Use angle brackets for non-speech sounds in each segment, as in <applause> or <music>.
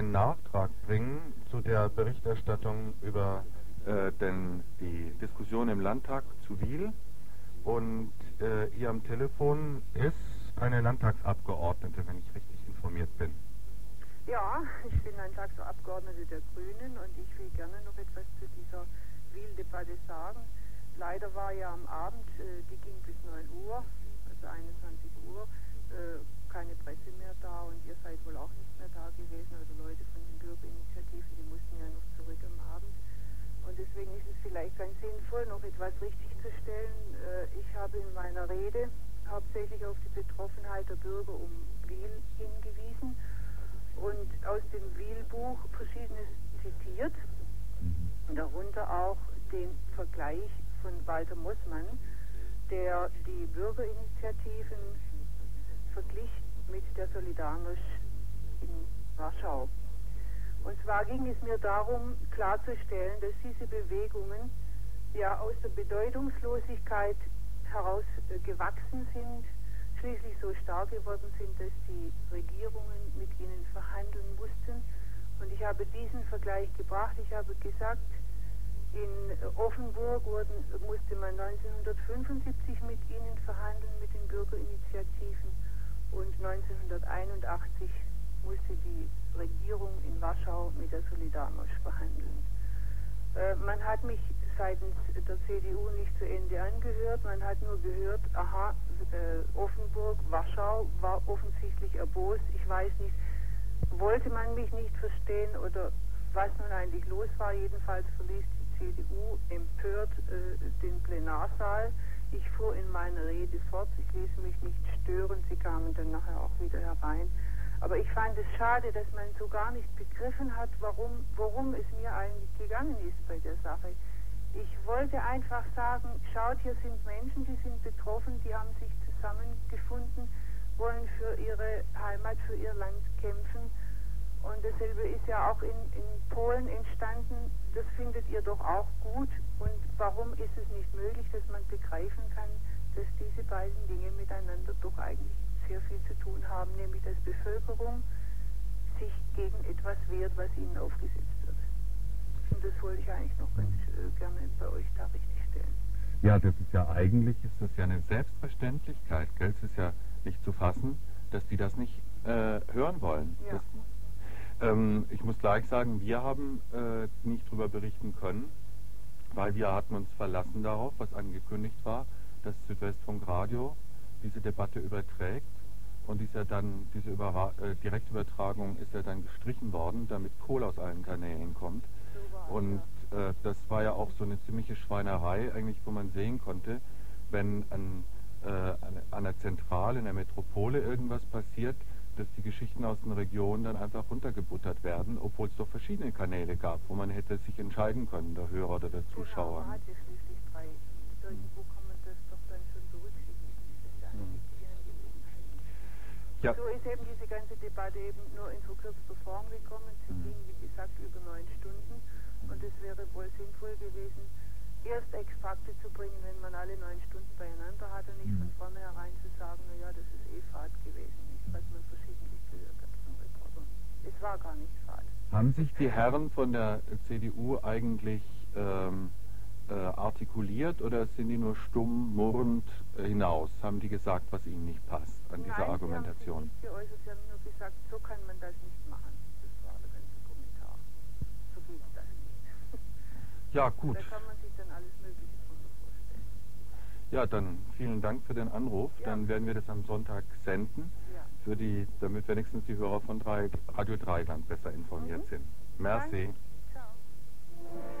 einen Nachtrag bringen zu der Berichterstattung über äh, denn die Diskussion im Landtag zu Wiel. Und äh, hier am Telefon ist eine Landtagsabgeordnete, wenn ich richtig informiert bin. Ja, ich bin Landtagsabgeordnete der Grünen und ich will gerne noch etwas zu dieser Wiel-Debatte sagen. Leider war ja am Abend, äh, die ging bis 9 Uhr, also 21 Uhr, äh, keine Presse mehr da und ihr seid wohl auch nicht mehr da gewesen, also Leute von den Bürgerinitiativen, die mussten ja noch zurück am Abend. Und deswegen ist es vielleicht ganz sinnvoll, noch etwas richtigzustellen. Äh, ich habe in meiner Rede hauptsächlich auf die Betroffenheit der Bürger um Wiel hingewiesen und aus dem Wiel-Buch verschiedenes zitiert, mhm. darunter auch den Vergleich von Walter Mossmann, der die Bürgerinitiativen verglich mit der Solidarność in Warschau. Und zwar ging es mir darum, klarzustellen, dass diese Bewegungen ja aus der Bedeutungslosigkeit heraus äh, gewachsen sind, schließlich so stark geworden sind, dass die Regierungen mit ihnen verhandeln mussten. Und ich habe diesen Vergleich gebracht. Ich habe gesagt, in Offenburg wurden, musste man 1975 mit ihnen verhandeln, mit den Bürgerinitiativen und 1981 musste die Regierung in Warschau mit der Solidarność verhandeln. Äh, man hat mich seitens der CDU nicht zu Ende angehört, man hat nur gehört, aha, äh, Offenburg, Warschau war offensichtlich erbost, ich weiß nicht, wollte man mich nicht verstehen oder was nun eigentlich los war, jedenfalls verließ die CDU empört äh, den Plenarsaal. Ich fuhr in meiner Rede fort, ich ließ mich nicht stören, sie kamen dann nachher auch wieder herein. Aber ich fand es schade, dass man so gar nicht begriffen hat, warum, worum es mir eigentlich gegangen ist bei der Sache. Ich wollte einfach sagen, schaut, hier sind Menschen, die sind betroffen, die haben sich zusammengefunden, wollen für ihre Heimat, für ihr Land kämpfen. Und dasselbe ist ja auch in, in Polen entstanden. Das findet ihr doch auch gut. Und warum ist es nicht möglich, dass man begreifen kann, dass diese beiden Dinge miteinander doch eigentlich sehr viel zu tun haben, nämlich dass Bevölkerung sich gegen etwas wehrt, was ihnen aufgesetzt wird. Und das wollte ich eigentlich noch ganz äh, gerne bei euch da richtig stellen. Ja, das ist ja eigentlich, ist das ja eine Selbstverständlichkeit, gell? Es ist ja nicht zu fassen, dass die das nicht äh, hören wollen. Ja. Das, ähm, ich muss gleich sagen, wir haben äh, nicht darüber berichten können, weil wir hatten uns verlassen darauf, was angekündigt war, dass Südwestfunk Radio diese Debatte überträgt. Und ist ja dann, diese Überra äh, Direktübertragung ist ja dann gestrichen worden, damit Kohl aus allen Kanälen kommt. Und äh, das war ja auch so eine ziemliche Schweinerei, eigentlich, wo man sehen konnte, wenn äh, an einer Zentrale, in der Metropole irgendwas passiert, dass die Geschichten aus den Regionen dann einfach runtergebuttert werden, obwohl es doch verschiedene Kanäle gab, wo man hätte sich entscheiden können, der Hörer oder der genau, Zuschauer. Genau, Ja. So ist eben diese ganze Debatte eben nur in verkürzter Form gekommen. Sie mhm. ging, wie gesagt, über neun Stunden. Und es wäre wohl sinnvoll gewesen, erst Extrakte zu bringen, wenn man alle neun Stunden beieinander hat und nicht mhm. von vornherein zu sagen, naja, das ist eh Fahrt gewesen, nicht, was man verschiedentlich gehört hat von Reportern. Es war gar nicht Fahrt. Haben sich die Herren von der CDU eigentlich ähm, äh, artikuliert oder sind die nur stumm murrend äh, hinaus? Haben die gesagt, was ihnen nicht passt an dieser Nein, Argumentation? Sie haben geäußert, sie haben nur gesagt, so kann man das nicht machen. Das war der ganze Kommentar. So geht das nicht. Ja, gut. Da kann man sich dann alles Mögliche drunter vorstellen. Ja, dann vielen Dank für den Anruf. Ja. Dann werden wir das am Sonntag senden, ja. für die, damit wenigstens die Hörer von drei, Radio Dreigland besser informiert mhm. sind. Merci. Danke. Ciao.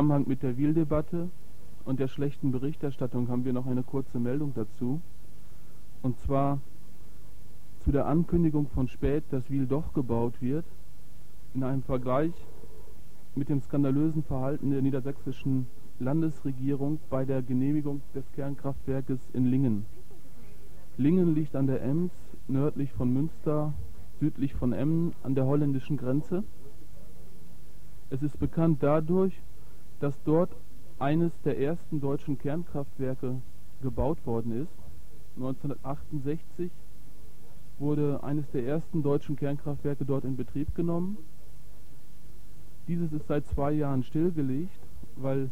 Zusammenhang mit der Wiel-Debatte und der schlechten Berichterstattung haben wir noch eine kurze Meldung dazu. Und zwar zu der Ankündigung von Spät, dass Wiel doch gebaut wird, in einem Vergleich mit dem skandalösen Verhalten der niedersächsischen Landesregierung bei der Genehmigung des Kernkraftwerkes in Lingen. Lingen liegt an der Ems, nördlich von Münster, südlich von Emmen, an der holländischen Grenze. Es ist bekannt dadurch, dass dort eines der ersten deutschen Kernkraftwerke gebaut worden ist. 1968 wurde eines der ersten deutschen Kernkraftwerke dort in Betrieb genommen. Dieses ist seit zwei Jahren stillgelegt, weil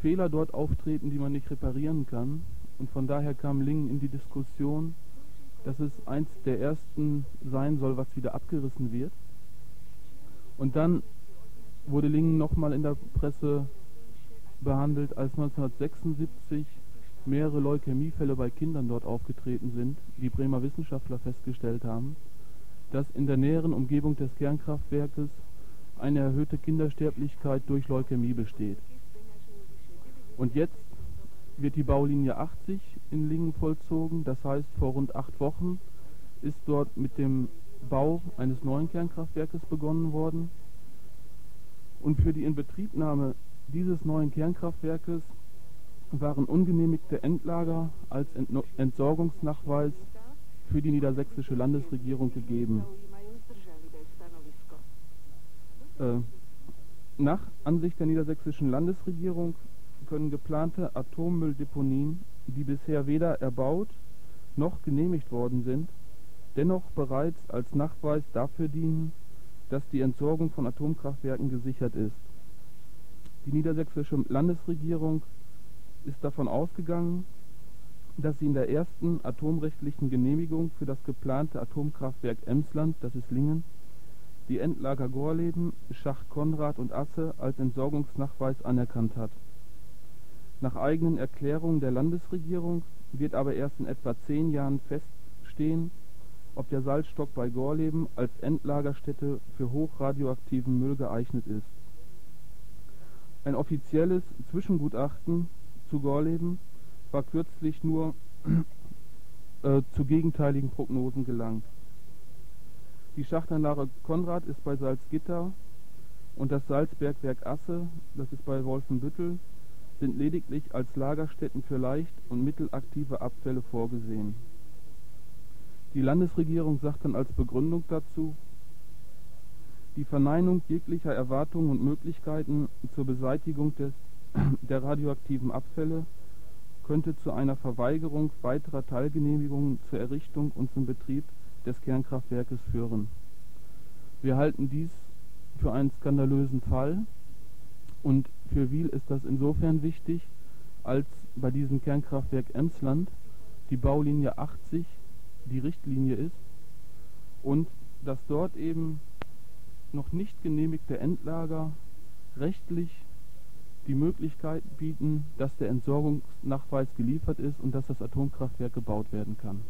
Fehler dort auftreten, die man nicht reparieren kann. Und von daher kam Lingen in die Diskussion, dass es eins der ersten sein soll, was wieder abgerissen wird. Und dann wurde Lingen nochmal in der Presse behandelt, als 1976 mehrere Leukämiefälle bei Kindern dort aufgetreten sind, die Bremer Wissenschaftler festgestellt haben, dass in der näheren Umgebung des Kernkraftwerkes eine erhöhte Kindersterblichkeit durch Leukämie besteht. Und jetzt wird die Baulinie 80 in Lingen vollzogen, das heißt vor rund acht Wochen ist dort mit dem Bau eines neuen Kernkraftwerkes begonnen worden. Und für die Inbetriebnahme dieses neuen Kernkraftwerkes waren ungenehmigte Endlager als Entsorgungsnachweis für die niedersächsische Landesregierung gegeben. Äh, nach Ansicht der niedersächsischen Landesregierung können geplante Atommülldeponien, die bisher weder erbaut noch genehmigt worden sind, dennoch bereits als Nachweis dafür dienen, dass die Entsorgung von Atomkraftwerken gesichert ist. Die niedersächsische Landesregierung ist davon ausgegangen, dass sie in der ersten atomrechtlichen Genehmigung für das geplante Atomkraftwerk Emsland, das ist Lingen, die Endlager Gorleben, Schacht Konrad und Asse als Entsorgungsnachweis anerkannt hat. Nach eigenen Erklärungen der Landesregierung wird aber erst in etwa zehn Jahren feststehen, ob der Salzstock bei Gorleben als Endlagerstätte für hochradioaktiven Müll geeignet ist. Ein offizielles Zwischengutachten zu Gorleben war kürzlich nur <clears throat> äh, zu gegenteiligen Prognosen gelangt. Die Schachtanlage Konrad ist bei Salzgitter und das Salzbergwerk Asse, das ist bei Wolfenbüttel, sind lediglich als Lagerstätten für leicht und mittelaktive Abfälle vorgesehen. Die Landesregierung sagt dann als Begründung dazu, die Verneinung jeglicher Erwartungen und Möglichkeiten zur Beseitigung des, <clears throat> der radioaktiven Abfälle könnte zu einer Verweigerung weiterer Teilgenehmigungen zur Errichtung und zum Betrieb des Kernkraftwerkes führen. Wir halten dies für einen skandalösen Fall und für Wiel ist das insofern wichtig, als bei diesem Kernkraftwerk Emsland die Baulinie 80 die Richtlinie ist und dass dort eben noch nicht genehmigte Endlager rechtlich die Möglichkeit bieten, dass der Entsorgungsnachweis geliefert ist und dass das Atomkraftwerk gebaut werden kann.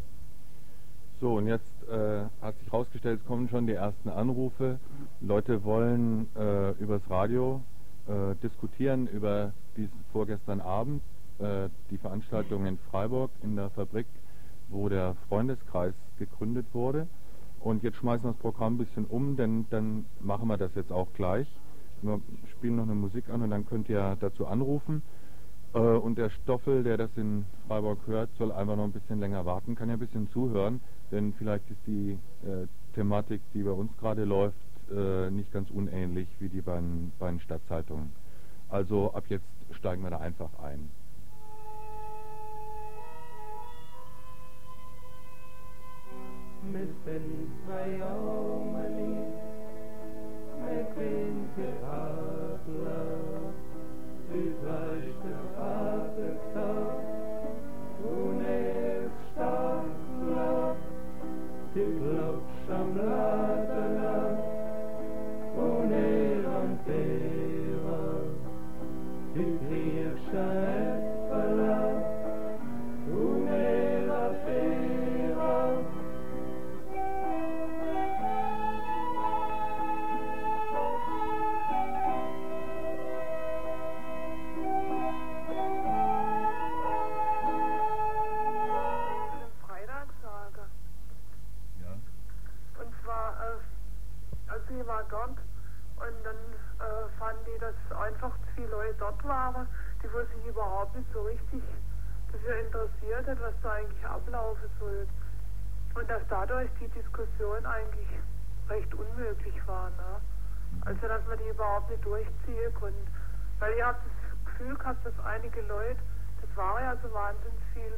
So, und jetzt äh, hat sich herausgestellt, es kommen schon die ersten Anrufe. Leute wollen äh, übers Radio äh, diskutieren über diesen vorgestern Abend, äh, die Veranstaltung in Freiburg in der Fabrik, wo der Freundeskreis gegründet wurde. Und jetzt schmeißen wir das Programm ein bisschen um, denn dann machen wir das jetzt auch gleich. Wir spielen noch eine Musik an und dann könnt ihr dazu anrufen. Äh, und der Stoffel, der das in Freiburg hört, soll einfach noch ein bisschen länger warten, kann ja ein bisschen zuhören denn vielleicht ist die äh, Thematik, die bei uns gerade läuft, äh, nicht ganz unähnlich wie die bei den Stadtzeitungen. Also ab jetzt steigen wir da einfach ein. مثلي فيوم لي ما كنت خاطرة بفرشت خاطرتك ونفشتك تبلغ شمراتك einfach zu viele Leute dort waren, die wohl sich überhaupt nicht so richtig dafür interessiert hat, was da eigentlich ablaufen soll. Und dass dadurch die Diskussion eigentlich recht unmöglich war. Ne? Also dass man die überhaupt nicht durchziehen konnte. Weil ich habe das Gefühl gehabt, dass einige Leute, das war ja so wahnsinnig viel,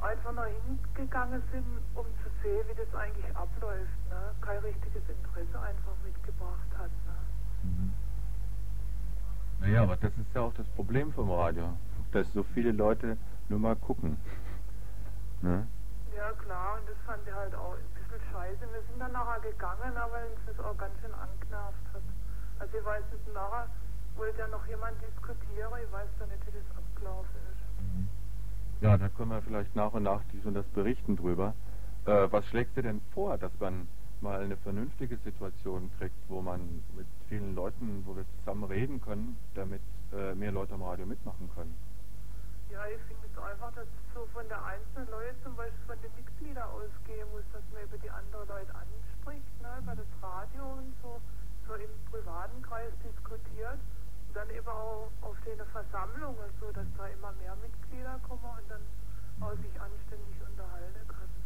einfach noch hingegangen sind, um zu sehen, wie das eigentlich abläuft. Ne? Kein richtiges Interesse einfach mitgebracht hat. Ne? Mhm. Naja, aber das ist ja auch das Problem vom Radio, dass so viele Leute nur mal gucken. Ne? Ja klar, und das fand ich halt auch ein bisschen scheiße. Wir sind dann nachher gegangen, aber uns das auch ganz schön angenervt hat. Also ich weiß nicht, nachher wollte ja noch jemand diskutieren, ich weiß da nicht, wie das abgelaufen ist. Mhm. Ja, da können wir vielleicht nach und nach dies und das berichten drüber. Äh, was schlägst du denn vor, dass man mal eine vernünftige Situation kriegt, wo man mit vielen Leuten, wo wir zusammen reden können, damit äh, mehr Leute am Radio mitmachen können? Ja, ich finde es einfach, dass es so von der einzelnen Leute, zum Beispiel von den Mitgliedern ausgehen muss, dass man über die anderen Leute anspricht, ne, über das Radio und so, so im privaten Kreis diskutiert. Und dann eben auch auf den Versammlungen, so dass da immer mehr Mitglieder kommen und dann auch sich anständig unterhalten können.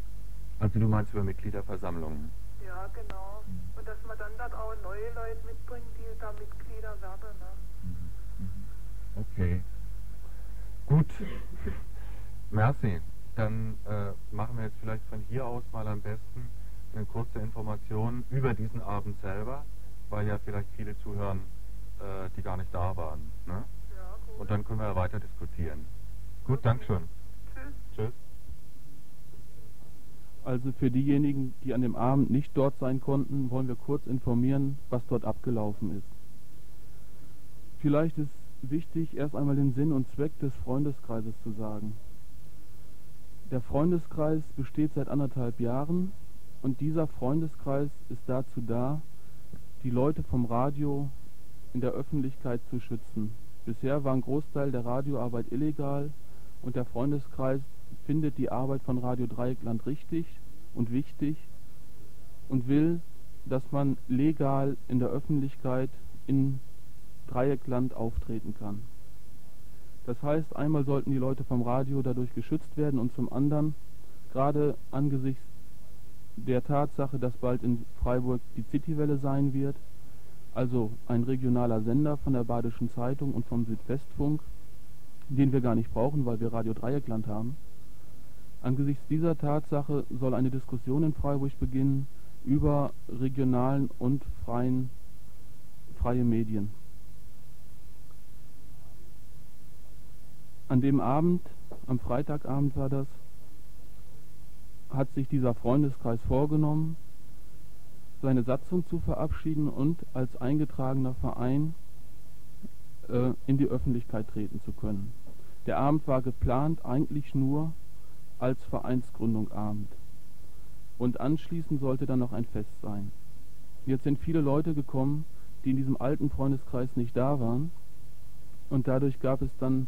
Also du meinst über Mitgliederversammlungen? Ja, genau. Und dass man dann dort auch neue Leute mitbringt, die da Mitglieder werden. Ne? Mhm. Okay. Gut. Merci. Dann äh, machen wir jetzt vielleicht von hier aus mal am besten eine kurze Information über diesen Abend selber, weil ja vielleicht viele zuhören, äh, die gar nicht da waren. Ne? Ja, gut. Und dann können wir weiter diskutieren. Gut, okay. Dankeschön. Tschüss. Tschüss. Also für diejenigen, die an dem Abend nicht dort sein konnten, wollen wir kurz informieren, was dort abgelaufen ist. Vielleicht ist wichtig, erst einmal den Sinn und Zweck des Freundeskreises zu sagen. Der Freundeskreis besteht seit anderthalb Jahren und dieser Freundeskreis ist dazu da, die Leute vom Radio in der Öffentlichkeit zu schützen. Bisher war ein Großteil der Radioarbeit illegal und der Freundeskreis findet die Arbeit von Radio Dreieckland richtig und wichtig und will, dass man legal in der Öffentlichkeit in Dreieckland auftreten kann. Das heißt, einmal sollten die Leute vom Radio dadurch geschützt werden und zum anderen, gerade angesichts der Tatsache, dass bald in Freiburg die Citywelle sein wird, also ein regionaler Sender von der Badischen Zeitung und vom Südwestfunk, den wir gar nicht brauchen, weil wir Radio Dreieckland haben, Angesichts dieser Tatsache soll eine Diskussion in Freiburg beginnen über regionalen und freien, freie Medien. An dem Abend, am Freitagabend war das, hat sich dieser Freundeskreis vorgenommen, seine Satzung zu verabschieden und als eingetragener Verein äh, in die Öffentlichkeit treten zu können. Der Abend war geplant eigentlich nur als Vereinsgründung Abend. Und anschließend sollte dann noch ein Fest sein. Jetzt sind viele Leute gekommen, die in diesem alten Freundeskreis nicht da waren. Und dadurch gab es dann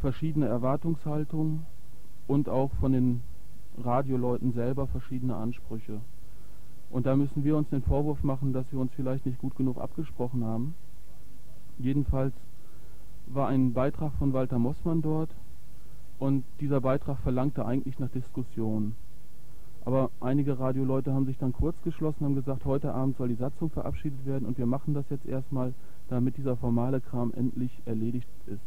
verschiedene Erwartungshaltungen und auch von den Radioleuten selber verschiedene Ansprüche. Und da müssen wir uns den Vorwurf machen, dass wir uns vielleicht nicht gut genug abgesprochen haben. Jedenfalls war ein Beitrag von Walter Mossmann dort, und dieser Beitrag verlangte eigentlich nach Diskussion. Aber einige Radioleute haben sich dann kurz geschlossen, haben gesagt, heute Abend soll die Satzung verabschiedet werden und wir machen das jetzt erstmal, damit dieser formale Kram endlich erledigt ist.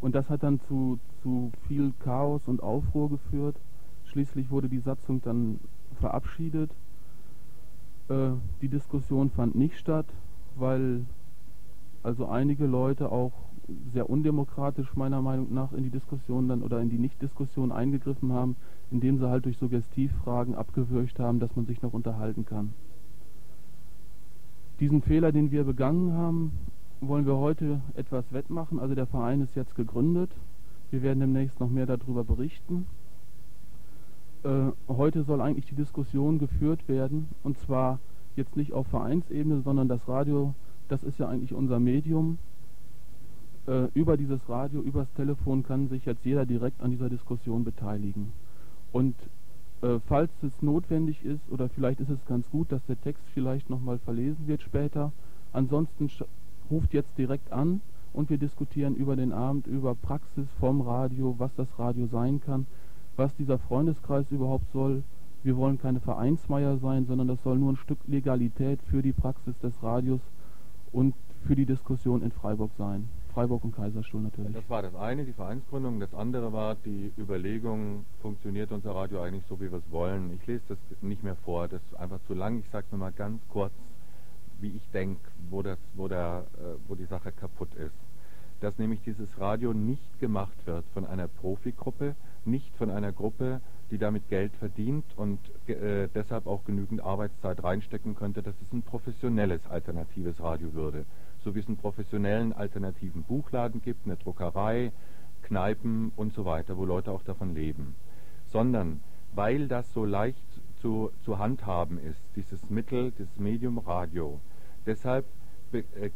Und das hat dann zu, zu viel Chaos und Aufruhr geführt. Schließlich wurde die Satzung dann verabschiedet. Äh, die Diskussion fand nicht statt, weil also einige Leute auch sehr undemokratisch meiner Meinung nach in die Diskussion dann oder in die Nichtdiskussion eingegriffen haben, indem sie halt durch Suggestivfragen abgewürgt haben, dass man sich noch unterhalten kann. Diesen Fehler, den wir begangen haben, wollen wir heute etwas wettmachen. Also der Verein ist jetzt gegründet. Wir werden demnächst noch mehr darüber berichten. Äh, heute soll eigentlich die Diskussion geführt werden und zwar jetzt nicht auf Vereinsebene, sondern das Radio, das ist ja eigentlich unser Medium äh, über dieses Radio, übers Telefon kann sich jetzt jeder direkt an dieser Diskussion beteiligen. Und äh, falls es notwendig ist, oder vielleicht ist es ganz gut, dass der Text vielleicht nochmal verlesen wird später. Ansonsten ruft jetzt direkt an und wir diskutieren über den Abend, über Praxis vom Radio, was das Radio sein kann, was dieser Freundeskreis überhaupt soll. Wir wollen keine Vereinsmeier sein, sondern das soll nur ein Stück Legalität für die Praxis des Radios und für die Diskussion in Freiburg sein. Freiburg und Kaiserstuhl natürlich. Das war das eine, die Vereinsgründung. Das andere war die Überlegung, funktioniert unser Radio eigentlich so, wie wir es wollen. Ich lese das nicht mehr vor, das ist einfach zu lang. Ich sage nur mal ganz kurz, wie ich denke, wo, wo, äh, wo die Sache kaputt ist. Dass nämlich dieses Radio nicht gemacht wird von einer Profigruppe, nicht von einer Gruppe, die damit Geld verdient und äh, deshalb auch genügend Arbeitszeit reinstecken könnte, dass es ein professionelles alternatives Radio würde. So wie es einen professionellen alternativen Buchladen gibt, eine Druckerei, Kneipen und so weiter, wo Leute auch davon leben. Sondern weil das so leicht zu, zu handhaben ist, dieses Mittel, dieses Medium Radio. Deshalb äh,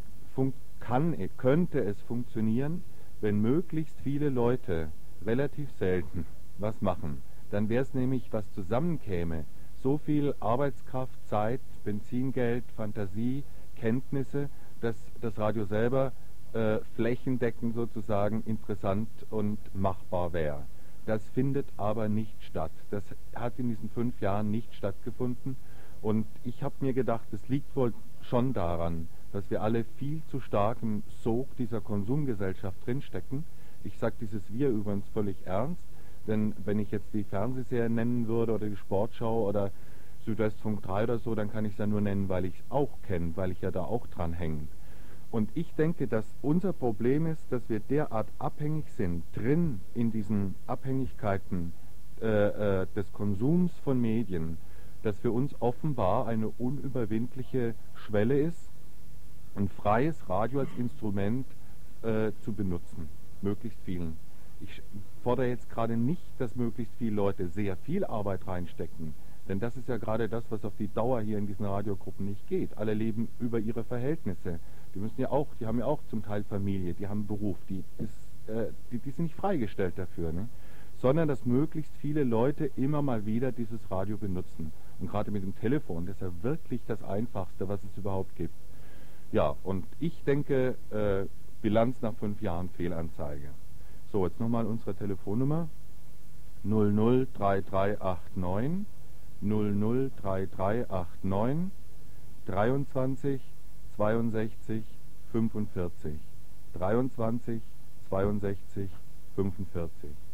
kann, könnte es funktionieren, wenn möglichst viele Leute relativ selten was machen. Dann wäre es nämlich, was zusammenkäme, so viel Arbeitskraft, Zeit, Benzingeld, Fantasie, Kenntnisse, dass das Radio selber äh, flächendeckend sozusagen interessant und machbar wäre. Das findet aber nicht statt. Das hat in diesen fünf Jahren nicht stattgefunden. Und ich habe mir gedacht, es liegt wohl schon daran, dass wir alle viel zu stark im Sog dieser Konsumgesellschaft drinstecken. Ich sage dieses Wir übrigens völlig ernst, denn wenn ich jetzt die Fernsehserie nennen würde oder die Sportschau oder Südwestfunk 3 oder so, dann kann ich es ja nur nennen, weil ich es auch kenne, weil ich ja da auch dran hänge. Und ich denke, dass unser Problem ist, dass wir derart abhängig sind, drin in diesen Abhängigkeiten äh, äh, des Konsums von Medien, dass für uns offenbar eine unüberwindliche Schwelle ist, ein freies Radio als Instrument äh, zu benutzen, möglichst vielen. Ich fordere jetzt gerade nicht, dass möglichst viele Leute sehr viel Arbeit reinstecken, denn das ist ja gerade das, was auf die Dauer hier in diesen Radiogruppen nicht geht. Alle leben über ihre Verhältnisse. Die müssen ja auch, die haben ja auch zum Teil Familie, die haben Beruf, die, ist, äh, die, die sind nicht freigestellt dafür. Ne? sondern dass möglichst viele Leute immer mal wieder dieses Radio benutzen. Und gerade mit dem Telefon, das ist ja wirklich das Einfachste, was es überhaupt gibt. Ja, und ich denke, äh, Bilanz nach fünf Jahren Fehlanzeige. So, jetzt nochmal unsere Telefonnummer 003389 003389 23 62 45 23 62 45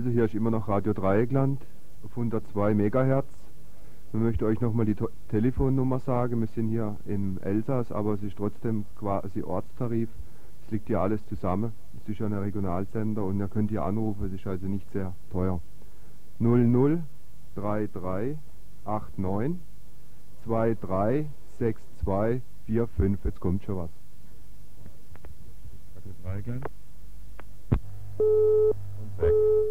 hier ist immer noch Radio Dreieckland auf 102 MHz. Ich möchte euch nochmal die Telefonnummer sagen. Wir sind hier im Elsass, aber es ist trotzdem quasi Ortstarif. Es liegt hier alles zusammen. Es ist ja ein Regionalsender und ihr könnt hier anrufen. Es ist also nicht sehr teuer. 003389 236245. Jetzt kommt schon was. Radio Dreieckland. Und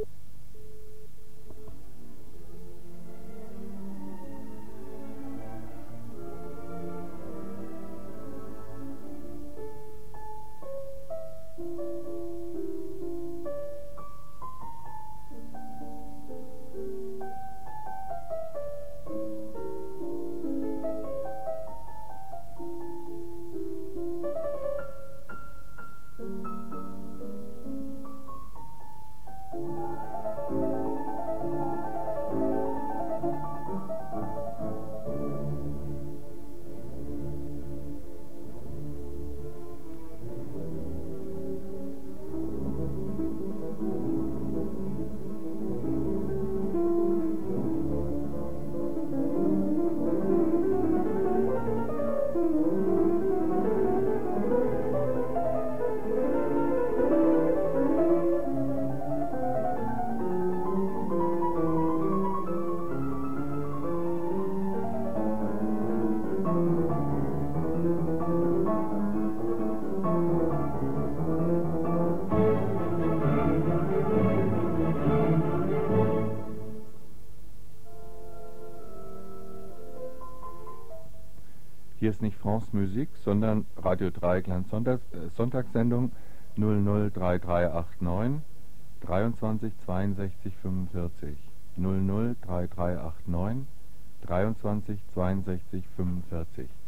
weg. ist nicht France Musik, sondern Radio Dreieckland Sonntags, äh, Sonntagssendung 003389 23 62 45. 003389 23 62 45.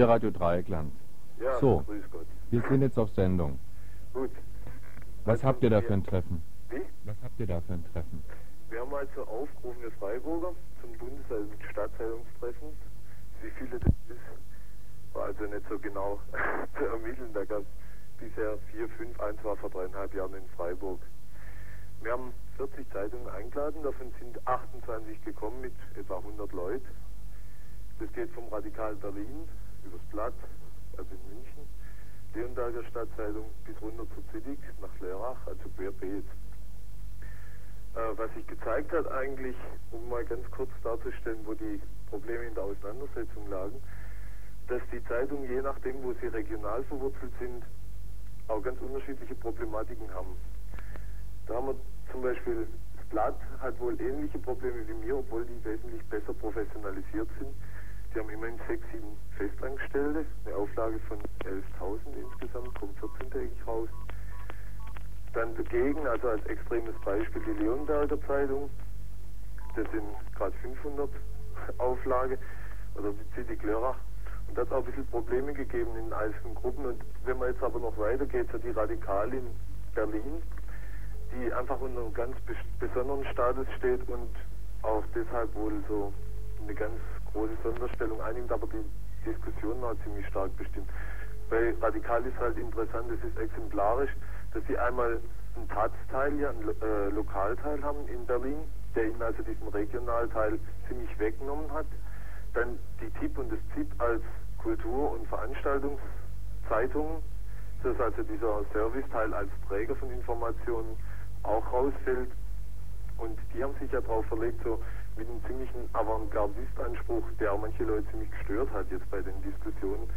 Hier Radio Dreieckland. Ja, So. grüß Gott. Wir sind jetzt auf Sendung. Gut. Was habt ihr da für ein Treffen? Wie? Was habt ihr da für ein Treffen? Wir haben also aufgerufene Freiburger zum Bundes- Stadtteilungstreffen. Wie viele das ist, war also nicht so genau zu ermitteln. Da gab es bisher vier, fünf, eins war vor dreieinhalb Jahren in Freiburg. Wir haben 40 Zeitungen eingeladen, davon sind 28 gekommen mit etwa 100 Leuten. Das geht vom Radikal Berlin übers Blatt, also in München, Leonberger Stadtzeitung bis runter zur Zittig nach Lörrach, also querbeet. Äh, was sich gezeigt hat eigentlich, um mal ganz kurz darzustellen, wo die Probleme in der Auseinandersetzung lagen, dass die Zeitungen, je nachdem, wo sie regional verwurzelt sind, auch ganz unterschiedliche Haben. Da haben wir zum Beispiel, das Blatt hat wohl ähnliche Probleme wie mir, obwohl die wesentlich besser professionalisiert sind. Die haben immerhin sechs, sieben Festangestellte, eine Auflage von 11.000 insgesamt, kommt 14-tägig raus. Dann dagegen, also als extremes Beispiel, die Leonberger Zeitung, das sind gerade 500 Auflage, oder die City Lörrach. Und das hat auch ein bisschen Probleme gegeben in einzelnen Gruppen. Und wenn man jetzt aber noch weitergeht, so die Radikal in Berlin, die einfach unter einem ganz bes besonderen Status steht und auch deshalb wohl so eine ganz große Sonderstellung einnimmt, aber die Diskussion war ziemlich stark bestimmt. Bei Radikal ist halt interessant, es ist exemplarisch, dass sie einmal einen Taz-Teil, ja, einen äh, Lokalteil haben in Berlin, der ihnen also diesen Regionalteil ziemlich weggenommen hat. Dann die TIP und das ZIP als Kultur- und Veranstaltungszeitungen, dass also dieser Serviceteil als Träger von Informationen auch rausfällt. Und die haben sich ja darauf verlegt, so mit einem ziemlichen Avantgardist-Anspruch, der manche Leute ziemlich gestört hat jetzt bei den Diskussionen,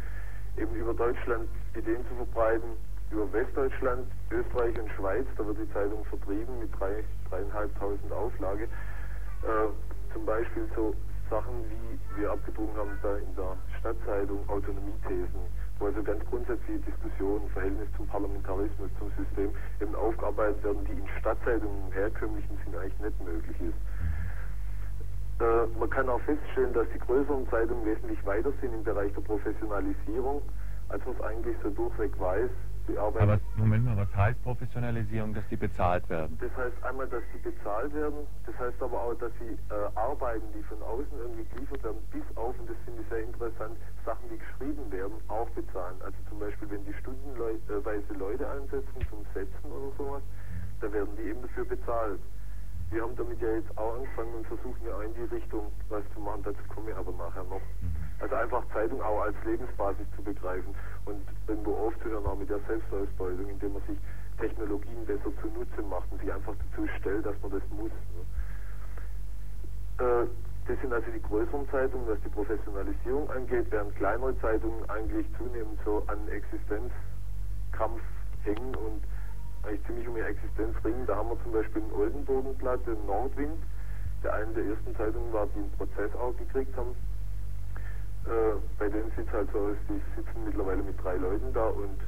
eben über Deutschland Ideen zu verbreiten, über Westdeutschland, Österreich und Schweiz, da wird die Zeitung vertrieben mit drei, dreieinhalbtausend Auflage. Äh, zum Beispiel so Sachen wie wir abgedruckt haben da in der Stadtzeitung Autonomiethesen, wo also ganz grundsätzliche Diskussionen, Verhältnis zum Parlamentarismus, zum System eben aufgearbeitet werden, die in Stadtzeitungen im herkömmlichen Sinn eigentlich nicht möglich ist. Äh, man kann auch feststellen, dass die größeren Zeitungen wesentlich weiter sind im Bereich der Professionalisierung, als man es eigentlich so durchweg weiß. Aber Moment mal, was heißt Professionalisierung, dass die bezahlt werden? Das heißt einmal, dass sie bezahlt werden, das heißt aber auch, dass sie äh, Arbeiten, die von außen irgendwie geliefert werden, bis auf, und das finde ich sehr interessant, Sachen, die geschrieben werden, auch bezahlen. Also zum Beispiel, wenn die stundenweise Leute einsetzen zum Setzen oder sowas, dann werden die eben dafür bezahlt. Wir haben damit ja jetzt auch angefangen und versuchen ja auch in die Richtung was zu machen, dazu komme ich aber nachher noch. Mhm. Also einfach Zeitung auch als Lebensbasis zu begreifen und irgendwo aufzuhören auch mit der Selbstausbeutung, indem man sich Technologien besser zunutze macht und sich einfach dazu stellt, dass man das muss. Ne? Äh, das sind also die größeren Zeitungen, was die Professionalisierung angeht, während kleinere Zeitungen eigentlich zunehmend so an Existenzkampf hängen und eigentlich ziemlich um ihre Existenz ringen. Da haben wir zum Beispiel ein Oldenburgenblatt, den Nordwind, der eine der ersten Zeitungen war, die einen Prozess auch gekriegt haben. Äh, bei denen sieht es halt so aus, die sitzen mittlerweile mit drei Leuten da und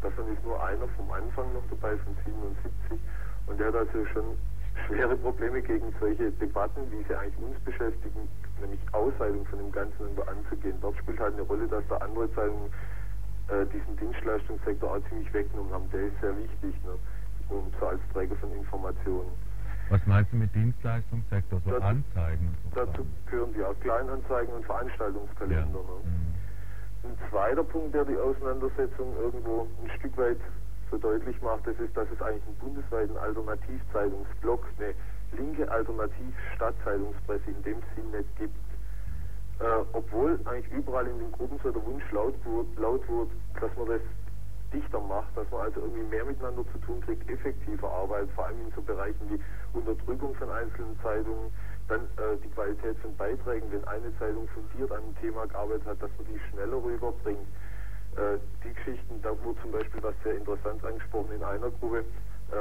davon ist nur einer vom Anfang noch dabei, von 77. Und der hat also schon schwere Probleme gegen solche Debatten, wie sie eigentlich uns beschäftigen, nämlich Ausweitung von dem Ganzen anzugehen. Dort spielt halt eine Rolle, dass da andere Zeitungen äh, diesen Dienstleistungssektor auch ziemlich weggenommen haben. Der ist sehr wichtig, ne? und so als Träger von Informationen. Was meinst du mit Dienstleistungssektor? So dazu, Anzeigen? dazu gehören die auch Kleinanzeigen und Veranstaltungskalender. Ja. Ne? Mhm. Ein zweiter Punkt, der die Auseinandersetzung irgendwo ein Stück weit so deutlich macht, das ist, dass es eigentlich einen bundesweiten Alternativzeitungsblock, eine linke Alternativ-Stadtzeitungspresse in dem Sinn nicht gibt äh, obwohl eigentlich überall in den Gruppen so der Wunsch laut laut wurde, dass man das dichter macht, dass man also irgendwie mehr miteinander zu tun kriegt, effektiver arbeitet, vor allem in so Bereichen wie Unterdrückung von einzelnen Zeitungen, dann äh, die Qualität von Beiträgen, wenn eine Zeitung fundiert an einem Thema gearbeitet hat, dass man die schneller rüberbringt. Äh, die Geschichten, da wurde zum Beispiel was sehr interessant angesprochen in einer Gruppe, äh,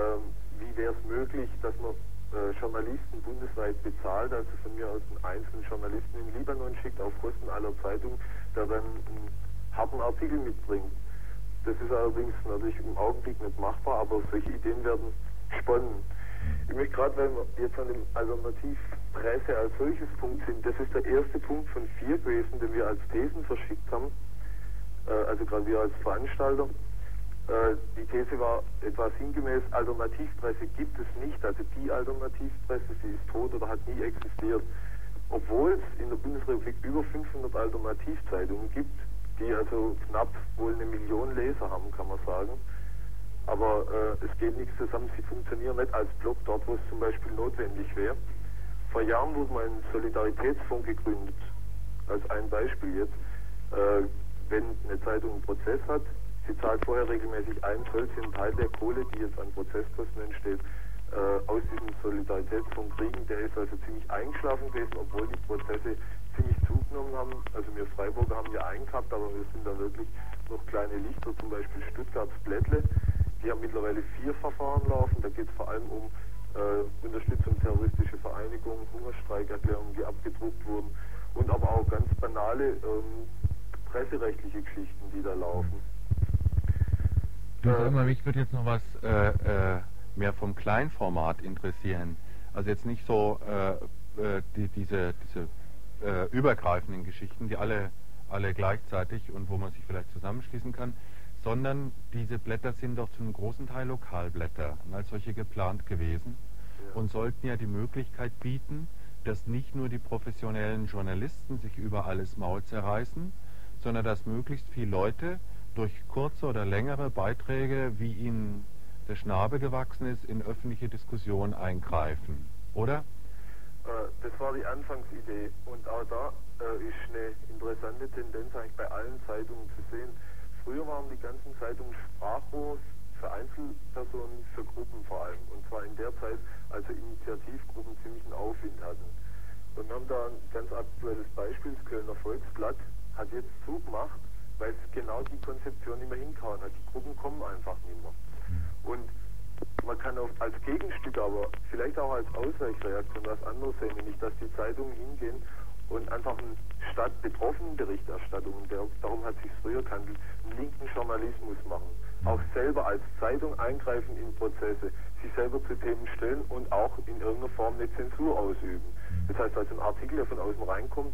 wie wäre es möglich, dass man äh, Journalisten bundesweit bezahlt, also von mir aus einen einzelnen Journalisten in Libanon schickt auf Kosten aller Zeitungen, der dann einen harten Artikel mitbringt. Das ist allerdings natürlich im Augenblick nicht machbar, aber solche Ideen werden spannend. Ich möchte gerade, weil wir jetzt an dem Alternativpresse als solches Punkt sind, das ist der erste Punkt von vier gewesen, den wir als Thesen verschickt haben, äh, also gerade wir als Veranstalter. Äh, die These war etwa sinngemäß, Alternativpresse gibt es nicht, also die Alternativpresse, sie ist tot oder hat nie existiert. Obwohl es in der Bundesrepublik über 500 Alternativzeitungen gibt, die also knapp wohl eine Million Leser haben, kann man sagen. Aber äh, es geht nichts zusammen, sie funktionieren nicht als Blog dort, wo es zum Beispiel notwendig wäre. Vor Jahren wurde mal ein Solidaritätsfonds gegründet, als ein Beispiel jetzt. Äh, wenn eine Zeitung einen Prozess hat, Sie zahlt vorher regelmäßig ein, sie einen Teil der Kohle, die jetzt an Prozesskosten entsteht, äh, aus diesem Solidaritätsfonds kriegen. Der ist also ziemlich eingeschlafen gewesen, obwohl die Prozesse ziemlich zugenommen haben. Also wir Freiburger haben ja einen gehabt, aber wir sind da wirklich noch kleine Lichter, zum Beispiel Stuttgarts Blättle. Die haben mittlerweile vier Verfahren laufen. Da geht es vor allem um äh, Unterstützung terroristische Vereinigungen, Hungerstreikerklärungen, die abgedruckt wurden und aber auch ganz banale ähm, presserechtliche Geschichten, die da laufen. Du sag mal, mich würde jetzt noch was äh, äh, mehr vom Kleinformat interessieren. Also jetzt nicht so äh, äh die, diese, diese äh, übergreifenden Geschichten, die alle, alle gleichzeitig und wo man sich vielleicht zusammenschließen kann, sondern diese Blätter sind doch zu einem großen Teil Lokalblätter und als solche geplant gewesen ja. und sollten ja die Möglichkeit bieten, dass nicht nur die professionellen Journalisten sich über alles Maul zerreißen, sondern dass möglichst viele Leute durch kurze oder längere Beiträge, wie ihnen der Schnabel gewachsen ist, in öffentliche Diskussionen eingreifen, oder? Äh, das war die Anfangsidee und auch da äh, ist eine interessante Tendenz eigentlich bei allen Zeitungen zu sehen. Früher waren die ganzen Zeitungen Sprachrohr für Einzelpersonen, für Gruppen vor allem. Und zwar in der Zeit, als Initiativgruppen ziemlich einen Aufwind hatten. Und wir haben da ein ganz aktuelles Beispiel, das Kölner Volksblatt hat jetzt zugemacht weil es genau die Konzeption nicht mehr hinkauen hat. Die Gruppen kommen einfach nicht mehr. Und man kann auch als Gegenstück, aber vielleicht auch als Ausweichreaktion was anderes sehen, nämlich dass die Zeitungen hingehen und einfach statt betroffenen Berichterstattung, der, darum hat sich früher gehandelt, einen linken Journalismus machen. Auch selber als Zeitung eingreifen in Prozesse, sich selber zu Themen stellen und auch in irgendeiner Form eine Zensur ausüben. Das heißt, als ein Artikel, der von außen reinkommt,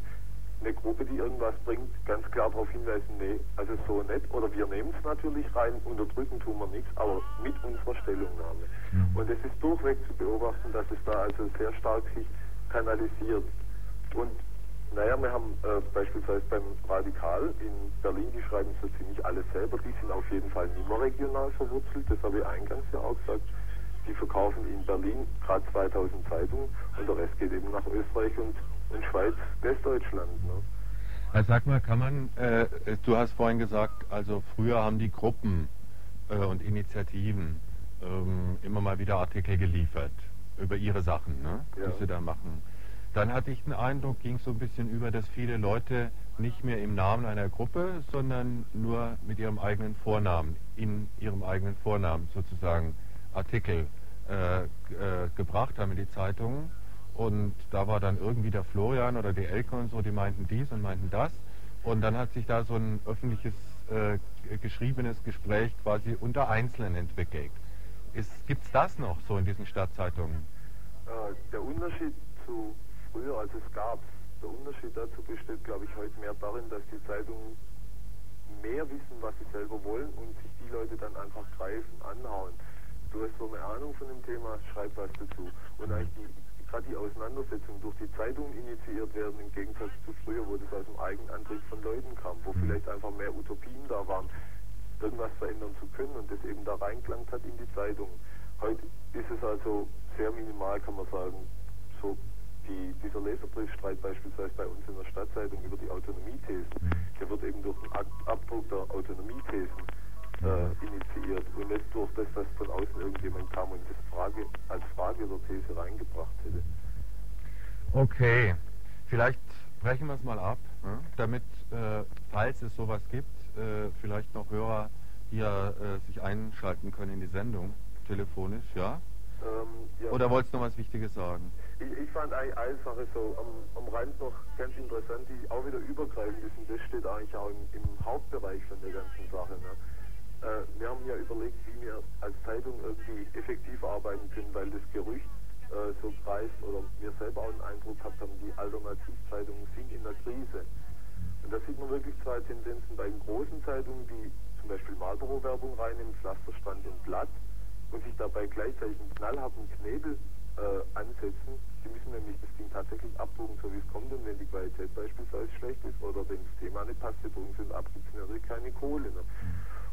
eine Gruppe, die irgendwas bringt, ganz klar darauf hinweisen, nee, also so nicht. Oder wir nehmen es natürlich rein, unterdrücken tun wir nichts, aber mit unserer Stellungnahme. Mhm. Und es ist durchweg zu beobachten, dass es da also sehr stark sich kanalisiert. Und naja, wir haben äh, beispielsweise beim Radikal in Berlin, die schreiben so ziemlich alles selber, die sind auf jeden Fall nicht mehr regional verwurzelt, das habe ich eingangs ja auch gesagt. Die verkaufen in Berlin gerade 2000 Zeitungen und der Rest geht eben nach Österreich und in Schweiz, Westdeutschland. Ne? Also sag mal, kann man, äh, du hast vorhin gesagt, also früher haben die Gruppen äh, und Initiativen ähm, immer mal wieder Artikel geliefert über ihre Sachen, ne, ja. die sie da machen. Dann hatte ich den Eindruck, ging so ein bisschen über, dass viele Leute nicht mehr im Namen einer Gruppe, sondern nur mit ihrem eigenen Vornamen, in ihrem eigenen Vornamen sozusagen Artikel äh, äh, gebracht haben in die Zeitungen und da war dann irgendwie der Florian oder die Elke und so, die meinten dies und meinten das. Und dann hat sich da so ein öffentliches, äh, geschriebenes Gespräch quasi unter Einzelnen entwickelt. Gibt es das noch so in diesen Stadtzeitungen? Äh, der Unterschied zu früher, als es gab, der Unterschied dazu besteht, glaube ich, heute mehr darin, dass die Zeitungen mehr wissen, was sie selber wollen und sich die Leute dann einfach greifen, anhauen. Du hast so eine Ahnung von dem Thema, schreib was dazu. Und eigentlich die gerade die Auseinandersetzungen durch die Zeitung initiiert werden, im Gegensatz zu früher, wo das aus dem Eigenantrieb von Leuten kam, wo mhm. vielleicht einfach mehr Utopien da waren, irgendwas verändern zu können und das eben da reinklangt hat in die Zeitung. Heute ist es also sehr minimal, kann man sagen, so die, dieser Leserbriefstreit beispielsweise bei uns in der Stadtzeitung über die Autonomiethesen, mhm. der wird eben durch den Abdruck der Autonomiethesen äh, initiiert und nicht durch das, was von außen irgendjemand kam und das Frage, als Frage oder These reingebracht hätte. Okay, vielleicht brechen wir es mal ab, ne? damit, äh, falls es sowas gibt, äh, vielleicht noch Hörer hier äh, sich einschalten können in die Sendung, telefonisch, ja? Ähm, ja. Oder wolltest du noch was Wichtiges sagen? Ich, ich fand eine, eine Sache so am, am Rand noch ganz interessant, die auch wieder übergreifend ist und das steht eigentlich auch im, im Hauptbereich von der ganzen Sache. Ne? Äh, wir haben ja überlegt, wie wir als Zeitung irgendwie effektiver arbeiten können, weil das Gerücht äh, so kreist oder wir selber auch den Eindruck gehabt haben, die Alternativzeitungen sind in der Krise. Und da sieht man wirklich zwei Tendenzen bei den großen Zeitungen, die zum Beispiel Marlboro-Werbung reinnehmen, Pflasterstrand und Blatt und sich dabei gleichzeitig einen knallharten Knebel äh, ansetzen. Sie müssen nämlich das Ding tatsächlich abdrucken, so wie es kommt. Und wenn die Qualität beispielsweise schlecht ist oder wenn das Thema nicht passt, die drucken sie ab, gibt es natürlich keine Kohle. Ne?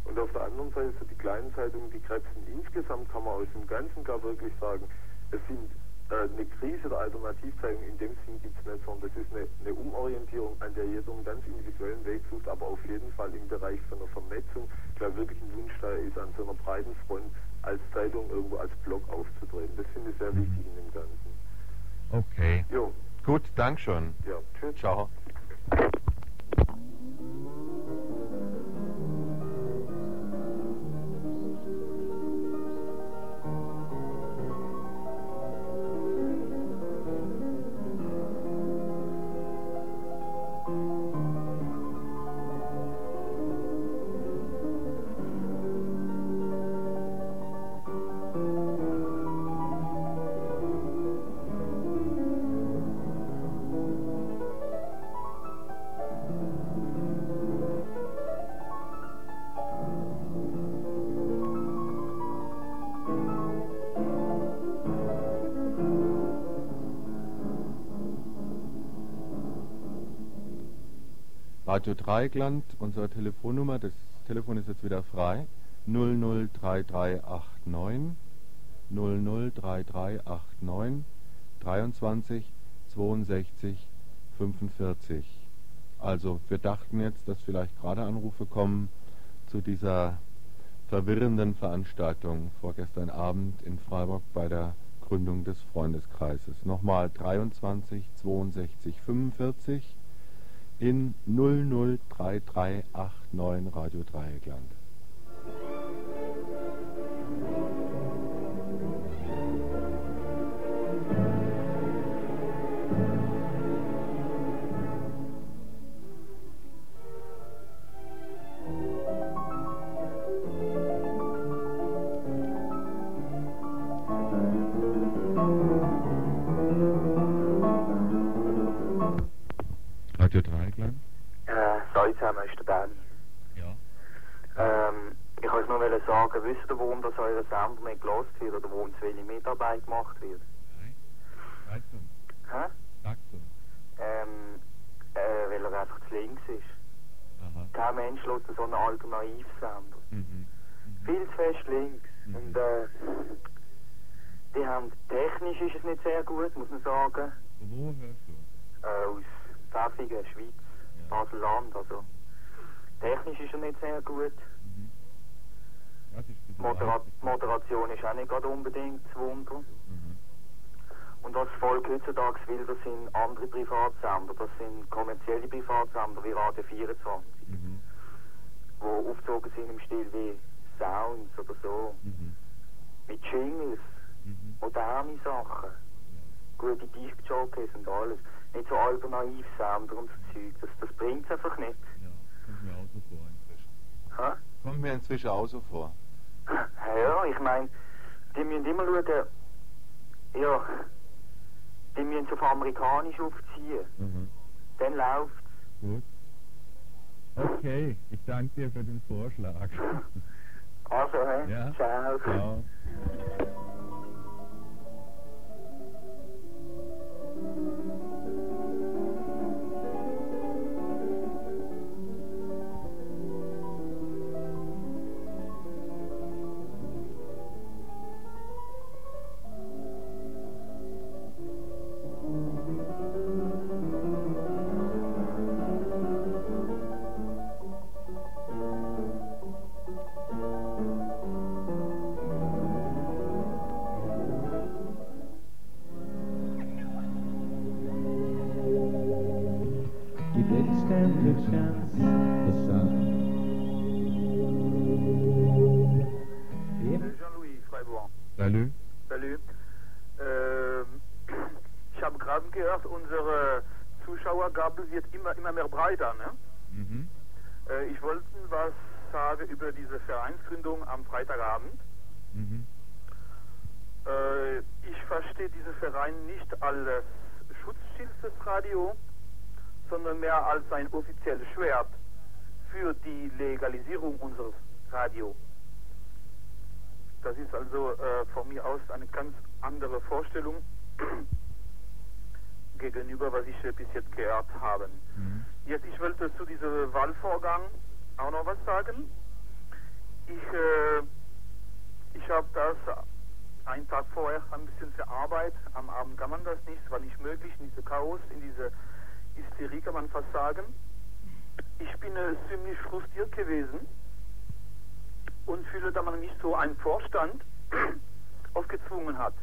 Und auf der anderen Seite so die kleinen Zeitungen, die krebsen insgesamt, kann man aus dem Ganzen gar wirklich sagen, es sind äh, eine Krise der Alternativzeitungen in dem Sinn gibt es nicht, sondern das ist eine, eine, Umorientierung, an der jeder einen ganz individuellen Weg sucht, aber auf jeden Fall im Bereich von der Vernetzung, glaube wirklich ein Wunsch da ist, an so einer breiten Front als Zeitung irgendwo als Blog aufzutreten. Das finde ich sehr mhm. wichtig in dem Ganzen. Okay. Jo. Gut, danke schon. Ja, tschüss. Ciao. Radio Dreieckland, unsere Telefonnummer, das Telefon ist jetzt wieder frei, 003389 003389 23 62 45. Also wir dachten jetzt, dass vielleicht gerade Anrufe kommen zu dieser verwirrenden Veranstaltung vorgestern Abend in Freiburg bei der Gründung des Freundeskreises. Nochmal 23 62 45 in 003389 Radio Dreieckland. Wisst ihr, warum das euer Sender nicht gelost wird oder warum zu wenig Mitarbeit gemacht wird? Nein. Sag's uns. Hä? Sag's uns. Ähm, äh, weil er einfach zu links ist. Aha. Kein Mensch lässt so einen Alternativsender. Mhm. Mhm. Viel zu fest links. Mhm. Und äh, die haben, technisch ist es nicht sehr gut, muss man sagen. Von wo hörst du? Äh, aus Pfäffigen, Schweiz, Ja. Basel-Land, also. Technisch ist er nicht sehr gut. Mhm. Was ist ein bisschen Modera? Moderation ist auch nicht gerade unbedingt das Wunder. Mhm. Und was das Volk heutzutage will, das sind andere Privatsender. Das sind kommerzielle Privatsender wie Radio 24, Mhm. die aufgezogen sind im Stil wie Sounds oder so. Mhm. Mit Jingles, Mhm. moderne Sachen, gute Disc-Jockeys und alles. Nicht so Alternativsender und so Zeug. Das, das bringt es einfach nicht. Ja, kommt mir auch so vor inzwischen. Hä? Kommt mir inzwischen auch so vor. Ja, ich meine, die müssen immer schauen, ja, die müssen es auf amerikanisch aufziehen. Mhm. Dann läuft's. Gut. Okay, ich danke dir für den Vorschlag. Also, hä? Ja. Ciao. Ciao. Das ist also äh, von mir aus eine ganz andere Vorstellung <clears throat> gegenüber, was ich äh, bis jetzt gehört habe. Mhm. Jetzt, ich wollte zu diesem Wahlvorgang auch noch was sagen. Ich, äh, ich habe das einen Tag vorher ein bisschen verarbeitet. Am Abend kann man das nicht, es war nicht möglich, in diese Chaos, in diese Hysterie kann man fast sagen. Ich bin äh, ziemlich frustriert gewesen und fühle, dass man mich so einen Vorstand <clears throat> aufgezwungen hat.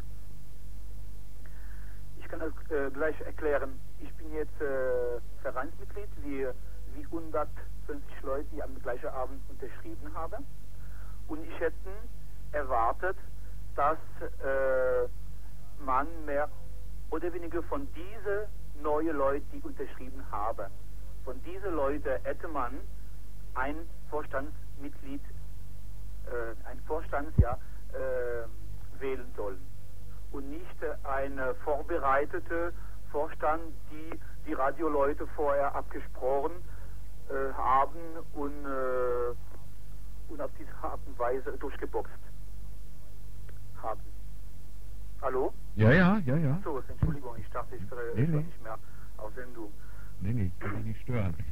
Ich kann das äh, gleich erklären. Ich bin jetzt äh, Vereinsmitglied, wie, wie 150 Leute, die am gleichen Abend unterschrieben haben. Und ich hätte erwartet, dass äh, man mehr oder weniger von diesen neuen Leuten, die unterschrieben haben, von diesen Leuten hätte man ein Vorstandsmitglied, äh, ein Vorstand, ja, äh, wählen sollen. Und nicht äh, eine vorbereitete Vorstand, die die Radioleute vorher abgesprochen äh, haben und, äh, und auf diese Art und Weise durchgeboxt haben. Hallo? Ja, ja, ja, ja. So, Entschuldigung, ich dachte, ich wäre Nee, ich nee. nicht mehr auf Sendung. Nee, nee, kann mich nicht stören. <clears throat>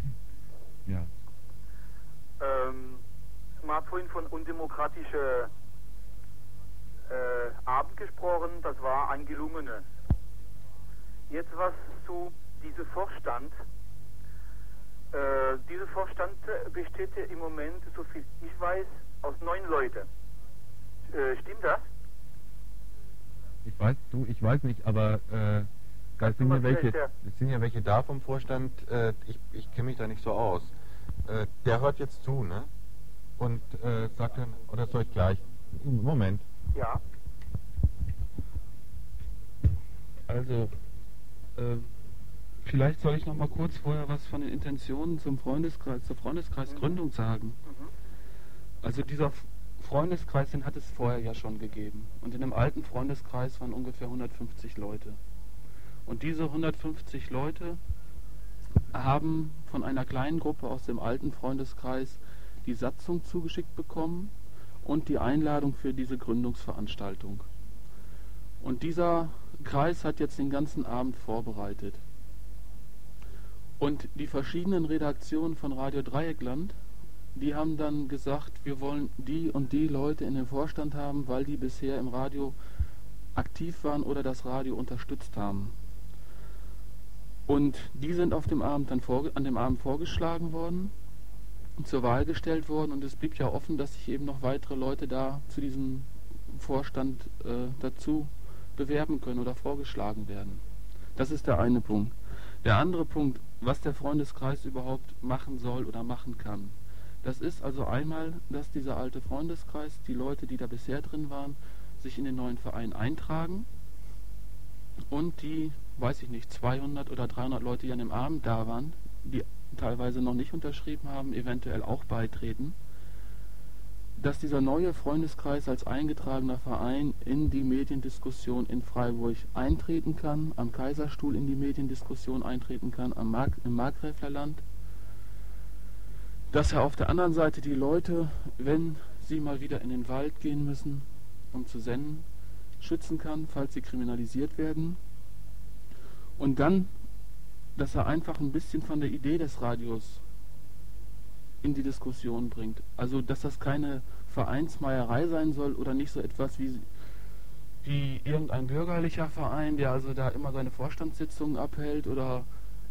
Ja. Ähm, vorhin von undemokratischer äh, Abend gesprochen, das war ein gelungenes. Jetzt was zu diesem Vorstand. Äh, dieser Vorstand äh, besteht ja im Moment, so viel ich weiß, aus neun Leuten. Äh, stimmt das? Ich weiß, du, ich weiß nicht, aber äh, da sind ja welche, sind ja welche da vom Vorstand, äh, ich, ich kenne mich da nicht so aus. Äh, der hört jetzt zu, ne? Und äh, sagt dann, oder soll ich gleich? Moment. Ja. Also, äh, vielleicht soll ich noch mal kurz vorher was von den Intentionen zum Freundeskreis, zur Freundeskreisgründung sagen. Mhm. Also dieser Freundeskreis, den hat es vorher ja schon gegeben. Und in dem alten Freundeskreis waren ungefähr 150 Leute. Und diese 150 Leute haben von einer kleinen Gruppe aus dem alten Freundeskreis die Satzung zugeschickt bekommen und die Einladung für diese Gründungsveranstaltung. Und dieser Kreis hat jetzt den ganzen Abend vorbereitet. Und die verschiedenen Redaktionen von Radio Dreieckland, die haben dann gesagt, wir wollen die und die Leute in den Vorstand haben, weil die bisher im Radio aktiv waren oder das Radio unterstützt haben. Und die sind auf dem Abend dann an dem Abend vorgeschlagen worden, zur Wahl gestellt worden und es blieb ja offen, dass sich eben noch weitere Leute da zu diesem Vorstand äh, dazu bewerben können oder vorgeschlagen werden. Das ist der eine Punkt. Der andere Punkt, was der Freundeskreis überhaupt machen soll oder machen kann. Das ist also einmal, dass dieser alte Freundeskreis, die Leute, die da bisher drin waren, sich in den neuen Verein eintragen und die, weiß ich nicht, 200 oder 300 Leute, die an dem Abend da waren, die teilweise noch nicht unterschrieben haben, eventuell auch beitreten, dass dieser neue Freundeskreis als eingetragener Verein in die Mediendiskussion in Freiburg eintreten kann, am Kaiserstuhl in die Mediendiskussion eintreten kann, am Mark im Markgräflerland, dass er auf der anderen Seite die Leute, wenn sie mal wieder in den Wald gehen müssen, um zu senden, schützen kann, falls sie kriminalisiert werden. Und dann, dass er einfach ein bisschen von der Idee des Radios in die Diskussion bringt. Also, dass das keine Vereinsmeierei sein soll oder nicht so etwas wie, wie irgendein bürgerlicher Verein, der also da immer seine Vorstandssitzungen abhält oder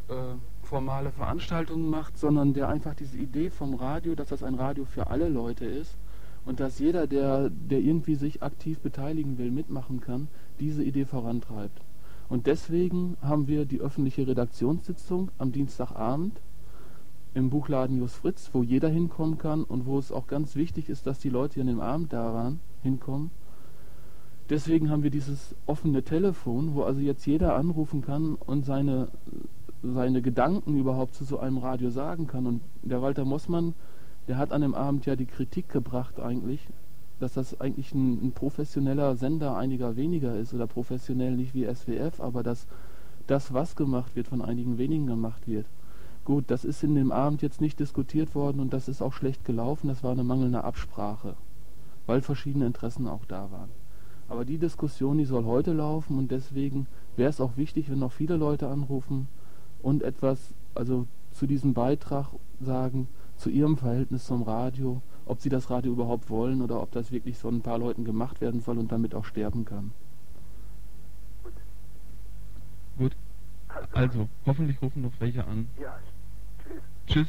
äh, formale Veranstaltungen macht, sondern der einfach diese Idee vom Radio, dass das ein Radio für alle Leute ist, und dass jeder, der, der irgendwie sich aktiv beteiligen will, mitmachen kann, diese Idee vorantreibt. Und deswegen haben wir die öffentliche Redaktionssitzung am Dienstagabend im Buchladen Jus Fritz, wo jeder hinkommen kann und wo es auch ganz wichtig ist, dass die Leute, die an dem Abend da waren, hinkommen. Deswegen haben wir dieses offene Telefon, wo also jetzt jeder anrufen kann und seine, seine Gedanken überhaupt zu so einem Radio sagen kann. Und der Walter Mossmann der hat an dem Abend ja die Kritik gebracht eigentlich, dass das eigentlich ein, ein, professioneller Sender einiger weniger ist oder professionell nicht wie SWF, aber dass das, was gemacht wird, von einigen wenigen gemacht wird. Gut, das ist in dem Abend jetzt nicht diskutiert worden und das ist auch schlecht gelaufen, das war eine mangelnde Absprache, weil verschiedene Interessen auch da waren. Aber die Diskussion, die soll heute laufen und deswegen wäre es auch wichtig, wenn noch viele Leute anrufen und etwas, also zu diesem Beitrag sagen, zu ihrem Verhältnis zum Radio, ob sie das Radio überhaupt wollen oder ob das wirklich von ein paar Leuten gemacht werden soll und damit auch sterben kann. Gut. Gut. Also, also hoffentlich rufen noch welche an. Ja. Tschüss. Tschüss.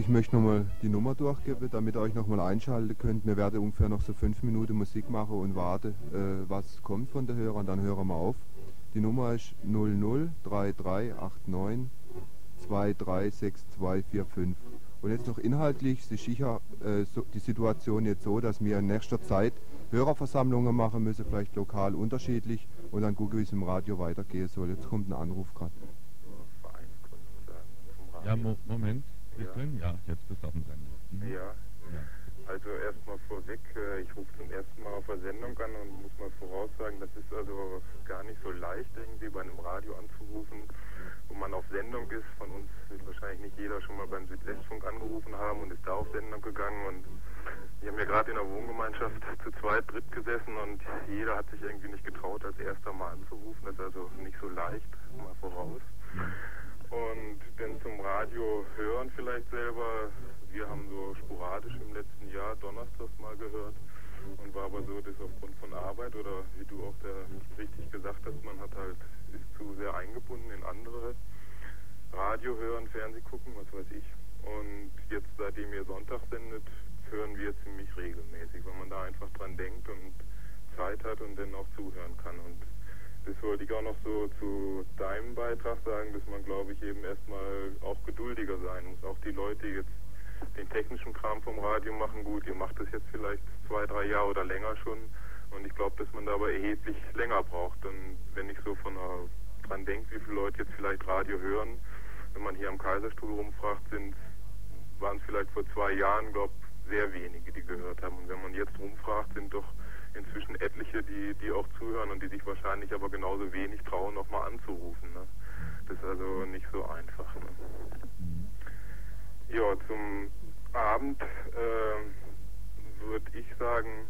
Ich möchte nochmal die Nummer durchgeben, damit ihr euch nochmal einschalten könnt. Wir werden ungefähr noch so fünf Minuten Musik machen und warten, äh, was kommt von der Hörer und dann hören wir auf. Die Nummer ist 003389 236245. Und jetzt noch inhaltlich ist sicher äh, so, die Situation jetzt so, dass wir in nächster Zeit Hörerversammlungen machen müssen, vielleicht lokal unterschiedlich und dann gucken, wie es im Radio weitergehen soll. Jetzt kommt ein Anruf gerade. Ja, Mo Moment. Bist ja. Ja, jetzt bist du auf dem Sender. Mhm. Ja. ja. Also erstmal vorweg, äh, ich rufe zum ersten Mal Sendung an und muss mal voraussagen, das ist also gar nicht so leicht, irgendwie bei einem Radio anzurufen, wo man auf Sendung ist. Von uns wird wahrscheinlich nicht jeder schon mal beim Südwestfunk angerufen haben und ist da auf Sendung gegangen. Und wir haben ja gerade in der Wohngemeinschaft zu zweit, dritt gesessen und jeder hat sich irgendwie nicht getraut, als erster mal anzurufen. Das ist also nicht so leicht, mal voraus. Und dann zum Radio hören vielleicht selber. Wir haben so sporadisch im letzten Jahr donnerstags mal gehört und war aber so, dass aufgrund von Arbeit oder wie du auch da richtig gesagt hast, man hat halt, ist zu sehr eingebunden in andere Radio hören, Fernseh gucken, was weiß ich. Und jetzt, seitdem ihr Sonntag sendet, hören wir ziemlich regelmäßig, weil man da einfach dran denkt und Zeit hat und dann auch zuhören kann. Und das wollte ich auch noch so zu deinem Beitrag sagen, dass man, glaube ich, eben erstmal auch geduldiger sein muss. Auch die Leute, die jetzt den technischen Kram vom Radio machen, gut, ihr macht das jetzt vielleicht zwei, drei Jahre oder länger schon. Und ich glaube, dass man da aber erheblich länger braucht. Und wenn ich so von einer, dran denke, wie viele Leute jetzt vielleicht Radio hören, wenn man hier am Kaiserstuhl rumfragt, sind waren es vielleicht vor zwei Jahren, glaube sehr wenige, die gehört haben. Und wenn man jetzt rumfragt, sind doch inzwischen etliche, die, die auch zuhören und die sich wahrscheinlich aber genauso wenig trauen, nochmal anzurufen. Ne? Das ist also nicht so einfach. Ne? Ja, zum Abend äh, würde ich sagen,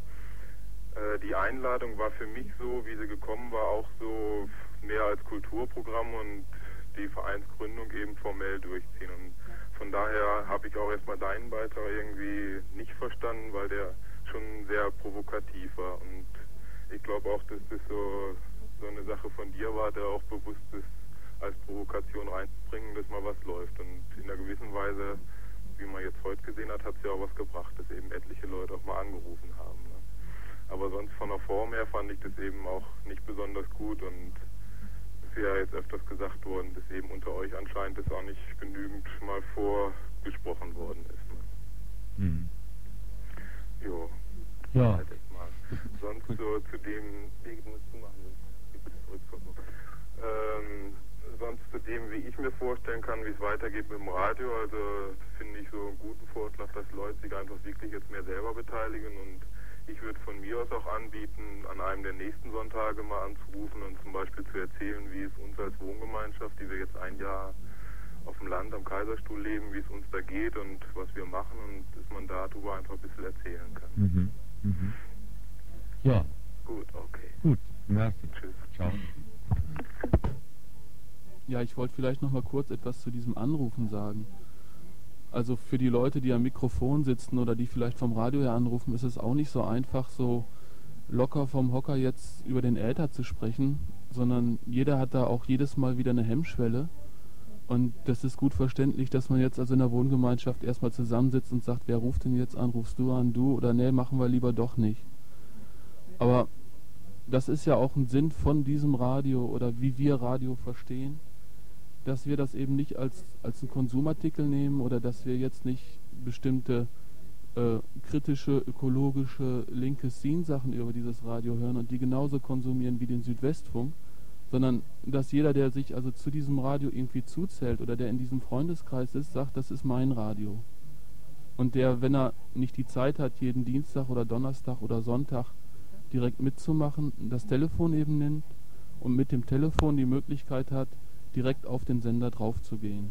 äh, die Einladung war für mich so, wie sie gekommen war, auch so mehr als Kulturprogramm und die Vereinsgründung eben formell durchziehen. Und von daher habe ich auch erstmal deinen Beitrag irgendwie nicht verstanden, weil der schon sehr provokativ war. Und ich glaube auch, dass das so, so eine Sache von dir war, der auch bewusst ist, als Provokation reinzubringen, dass mal was läuft. Und in einer gewissen Weise, wie man jetzt heute gesehen hat, hat es ja auch was gebracht, dass eben etliche Leute auch mal angerufen haben. Ne? Aber sonst von der Form her fand ich das eben auch nicht besonders gut und ist ja jetzt öfters gesagt worden, dass eben unter euch anscheinend das auch nicht genügend mal vorgesprochen worden ist. Ne? Mhm. Jo. Ja. Halt Sonst so zu dem, ähm, sonst zu dem, wie ich mir vorstellen kann, wie es weitergeht mit dem Radio, also finde ich so einen guten Vorschlag, dass Leute sich einfach wirklich jetzt mehr selber beteiligen. Und ich würde von mir aus auch anbieten, an einem der nächsten Sonntage mal anzurufen und zum Beispiel zu erzählen, wie es uns als Wohngemeinschaft, die wir jetzt ein Jahr auf dem Land am Kaiserstuhl leben, wie es uns da geht und was wir machen und dass man darüber einfach ein bisschen erzählen kann. Mhm. Mhm. Ja. Gut, okay. Gut, merci. Tschüss. Ciao. Ja, ich wollte vielleicht noch mal kurz etwas zu diesem Anrufen sagen. Also für die Leute, die am Mikrofon sitzen oder die vielleicht vom Radio her anrufen, ist es auch nicht so einfach, so locker vom Hocker jetzt über den Äther zu sprechen, sondern jeder hat da auch jedes Mal wieder eine Hemmschwelle. Und das ist gut verständlich, dass man jetzt also in der Wohngemeinschaft erstmal zusammensitzt und sagt, wer ruft denn jetzt an? Rufst du an, du? Oder nee, machen wir lieber doch nicht. Aber das ist ja auch ein Sinn von diesem Radio oder wie wir Radio verstehen dass wir das eben nicht als, als einen Konsumartikel nehmen oder dass wir jetzt nicht bestimmte äh, kritische, ökologische, linke Scene-Sachen über dieses Radio hören und die genauso konsumieren wie den Südwestfunk, sondern dass jeder, der sich also zu diesem Radio irgendwie zuzählt oder der in diesem Freundeskreis ist, sagt, das ist mein Radio. Und der, wenn er nicht die Zeit hat, jeden Dienstag oder Donnerstag oder Sonntag direkt mitzumachen, das Telefon eben nimmt und mit dem Telefon die Möglichkeit hat, direkt auf den Sender draufzugehen.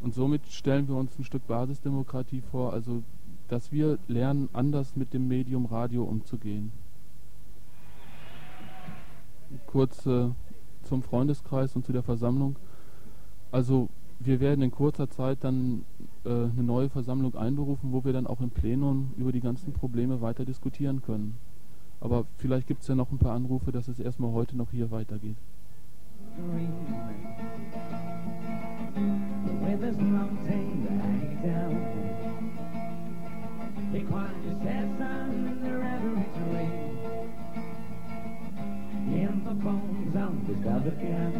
Und somit stellen wir uns ein Stück Basisdemokratie vor, also dass wir lernen, anders mit dem Medium Radio umzugehen. Kurz äh, zum Freundeskreis und zu der Versammlung. Also wir werden in kurzer Zeit dann äh, eine neue Versammlung einberufen, wo wir dann auch im Plenum über die ganzen Probleme weiter diskutieren können. Aber vielleicht gibt es ja noch ein paar Anrufe, dass es erstmal heute noch hier weitergeht. with bones of his other ground.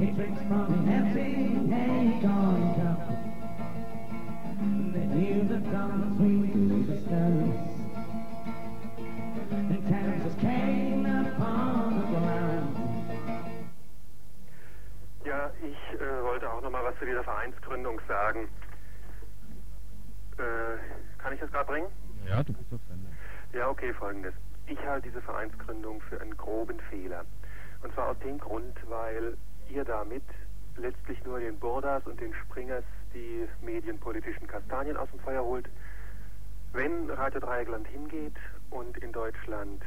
He drinks from an empty acorn cup. They hear the dawn sweet the stars. And Kansas came Ja, ich äh, wollte auch noch mal was zu dieser Vereinsgründung sagen. Äh, kann ich das gerade bringen? Ja, du bist auf Sendung. Ja, okay, folgendes. Ich halte diese Vereinsgründung für einen groben Fehler. Und zwar aus dem Grund, weil ihr damit letztlich nur den Burdas und den Springers die medienpolitischen Kastanien aus dem Feuer holt. Wenn Radio Dreieckland hingeht und in Deutschland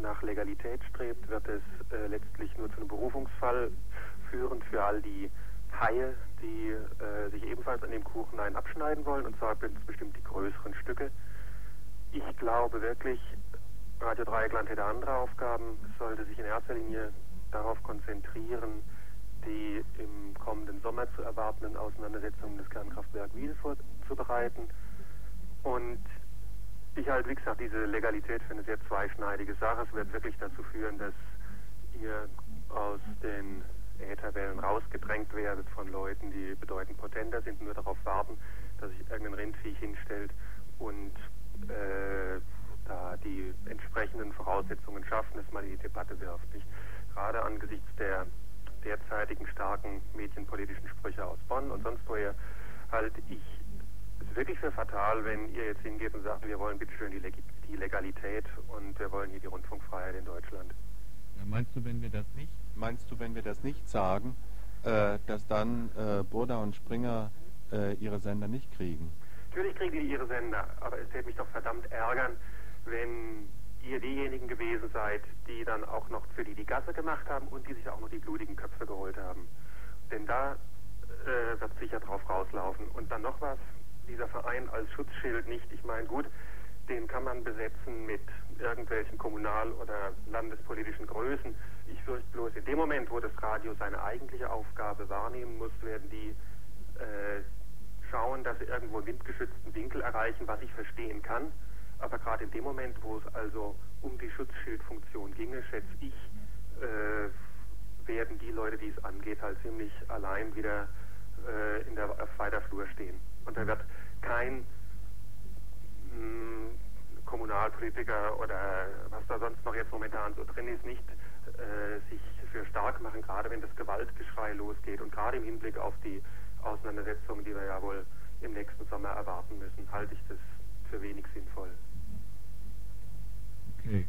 nach Legalität strebt, wird es äh, letztlich nur zu einem Berufungsfall führen für all die Haie, die äh, sich ebenfalls an dem Kuchen einen abschneiden wollen, und zwar bestimmt die größeren Stücke. Ich glaube wirklich, Radio Dreieckland hätte andere Aufgaben, sollte sich in erster Linie darauf konzentrieren, die im kommenden Sommer zu erwartenden Auseinandersetzungen des Kernkraftwerk Wiel vorzubereiten. Und ich halte, wie gesagt, diese Legalität für eine sehr zweischneidige Sache. Es wird wirklich dazu führen, dass ihr aus den Ätherwellen rausgedrängt werdet von Leuten, die bedeutend potenter sind, nur darauf warten, dass sich irgendein Rindviech hinstellt und äh, da die entsprechenden Voraussetzungen schaffen, dass man in die Debatte wirft. Nicht? Gerade angesichts der derzeitigen starken medienpolitischen Sprüche aus Bonn und sonst woher halte ich es wirklich für fatal, wenn ihr jetzt hingeht und sagt, wir wollen bitteschön die, Leg die Legalität und wir wollen hier die Rundfunkfreiheit in Deutschland. Ja, meinst du, wenn wir das nicht? Meinst du, wenn wir das nicht sagen, äh, dass dann äh, Burda und Springer äh, ihre Sender nicht kriegen? Natürlich kriegen die ihre Sender, aber es wird mich doch verdammt ärgern, wenn ihr diejenigen gewesen seid, die dann auch noch für die die Gasse gemacht haben und die sich auch noch die blutigen Köpfe geholt haben. Denn da äh, wird sicher drauf rauslaufen. Und dann noch was, dieser Verein als Schutzschild nicht. Ich meine, gut, den kann man besetzen mit irgendwelchen kommunal- oder landespolitischen Größen. Ich fürchte bloß, in dem Moment, wo das Radio seine eigentliche Aufgabe wahrnehmen muss, werden die äh, schauen, dass sie irgendwo einen windgeschützten Winkel erreichen, was ich verstehen kann. Aber gerade in dem Moment, wo es also um die Schutzschildfunktion ginge, schätze ich, äh, werden die Leute, die es angeht, halt ziemlich allein wieder äh, in der auf weiter Flur stehen. Und da wird kein mh, hm, Kommunalpolitiker oder was da sonst noch jetzt momentan so drin ist, nicht äh, sich für stark machen, gerade wenn das Gewaltgeschrei losgeht und gerade im Hinblick auf die Auseinandersetzungen, die wir ja wohl im nächsten Sommer erwarten müssen, halte ich das für wenig sinnvoll. Okay.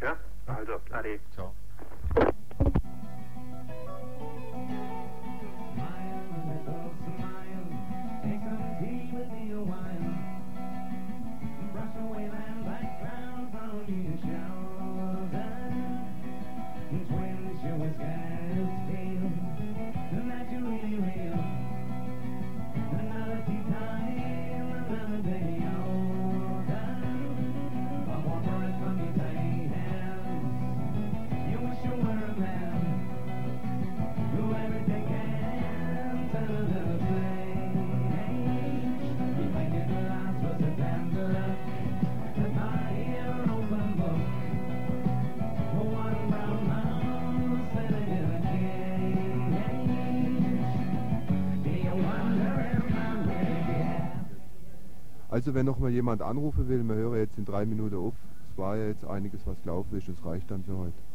Ja, also, ade. Ciao. Wenn noch mal jemand anrufen will, man höre jetzt in drei Minuten auf. Es war ja jetzt einiges, was gelaufen ist. Das reicht dann für heute.